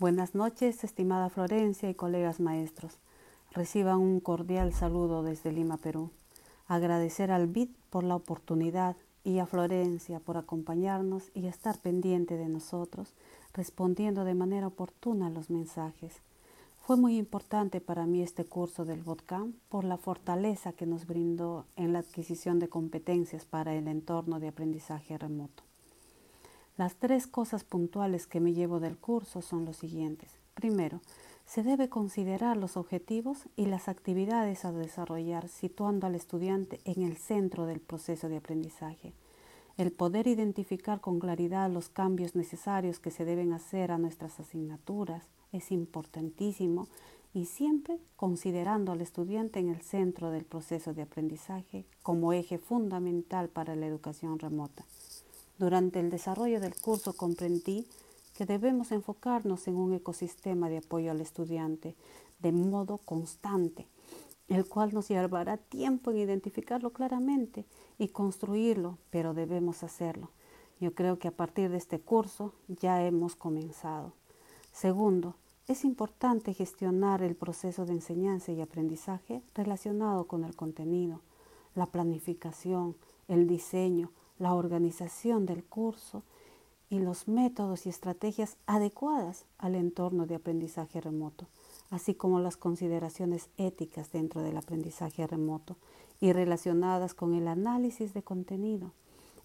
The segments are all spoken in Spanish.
Buenas noches, estimada Florencia y colegas maestros. Reciban un cordial saludo desde Lima, Perú. Agradecer al BID por la oportunidad y a Florencia por acompañarnos y estar pendiente de nosotros, respondiendo de manera oportuna a los mensajes. Fue muy importante para mí este curso del BOTCAM por la fortaleza que nos brindó en la adquisición de competencias para el entorno de aprendizaje remoto. Las tres cosas puntuales que me llevo del curso son los siguientes. Primero, se debe considerar los objetivos y las actividades a desarrollar situando al estudiante en el centro del proceso de aprendizaje. El poder identificar con claridad los cambios necesarios que se deben hacer a nuestras asignaturas es importantísimo y siempre considerando al estudiante en el centro del proceso de aprendizaje como eje fundamental para la educación remota. Durante el desarrollo del curso comprendí que debemos enfocarnos en un ecosistema de apoyo al estudiante de modo constante, el cual nos llevará tiempo en identificarlo claramente y construirlo, pero debemos hacerlo. Yo creo que a partir de este curso ya hemos comenzado. Segundo, es importante gestionar el proceso de enseñanza y aprendizaje relacionado con el contenido, la planificación, el diseño, la organización del curso y los métodos y estrategias adecuadas al entorno de aprendizaje remoto, así como las consideraciones éticas dentro del aprendizaje remoto y relacionadas con el análisis de contenido.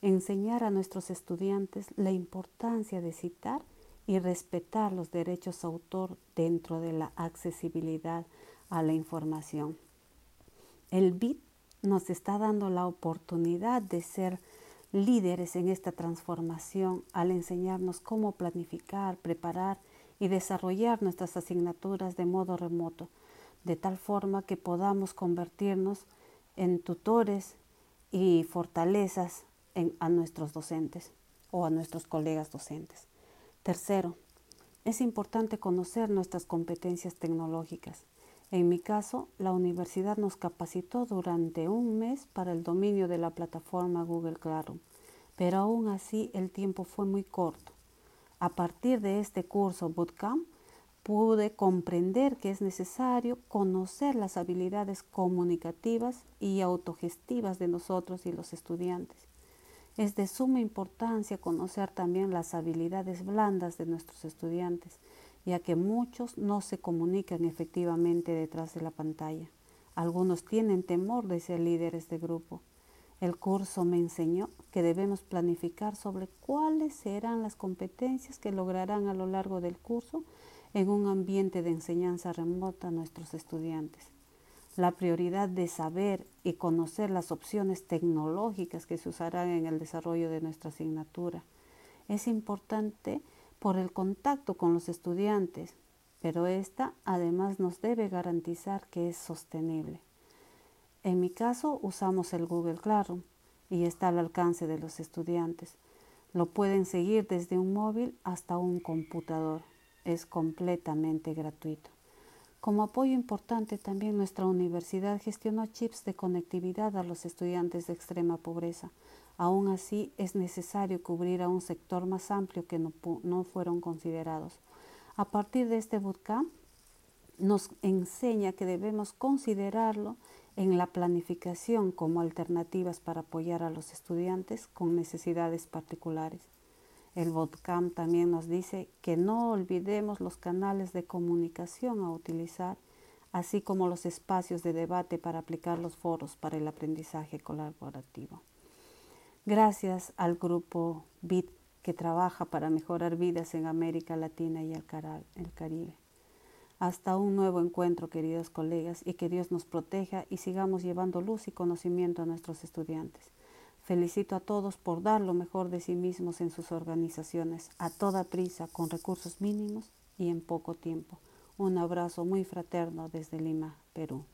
Enseñar a nuestros estudiantes la importancia de citar y respetar los derechos de autor dentro de la accesibilidad a la información. El BIT nos está dando la oportunidad de ser líderes en esta transformación al enseñarnos cómo planificar, preparar y desarrollar nuestras asignaturas de modo remoto, de tal forma que podamos convertirnos en tutores y fortalezas a nuestros docentes o a nuestros colegas docentes. Tercero, es importante conocer nuestras competencias tecnológicas. En mi caso, la universidad nos capacitó durante un mes para el dominio de la plataforma Google Classroom, pero aún así el tiempo fue muy corto. A partir de este curso Bootcamp, pude comprender que es necesario conocer las habilidades comunicativas y autogestivas de nosotros y los estudiantes. Es de suma importancia conocer también las habilidades blandas de nuestros estudiantes ya que muchos no se comunican efectivamente detrás de la pantalla. Algunos tienen temor de ser líderes de grupo. El curso me enseñó que debemos planificar sobre cuáles serán las competencias que lograrán a lo largo del curso en un ambiente de enseñanza remota a nuestros estudiantes. La prioridad de saber y conocer las opciones tecnológicas que se usarán en el desarrollo de nuestra asignatura. Es importante por el contacto con los estudiantes, pero esta además nos debe garantizar que es sostenible. En mi caso usamos el Google Classroom y está al alcance de los estudiantes. Lo pueden seguir desde un móvil hasta un computador. Es completamente gratuito. Como apoyo importante también nuestra universidad gestionó chips de conectividad a los estudiantes de extrema pobreza Aún así, es necesario cubrir a un sector más amplio que no, fueron considerados. A partir de este bootcamp, nos enseña que debemos considerarlo en la planificación como alternativas para apoyar a los estudiantes con necesidades particulares. El bootcamp también nos dice que no olvidemos los canales de comunicación a utilizar, así como los espacios de debate para aplicar los foros para el aprendizaje colaborativo. Gracias al grupo BIT que trabaja para mejorar vidas en América Latina y el Caribe. Hasta un nuevo encuentro, queridos colegas, y que Dios nos proteja y sigamos llevando luz y conocimiento a nuestros estudiantes. Felicito a todos por dar lo mejor de sí mismos en sus organizaciones, a toda prisa, con recursos mínimos y en poco tiempo. Un abrazo muy fraterno desde Lima, Perú.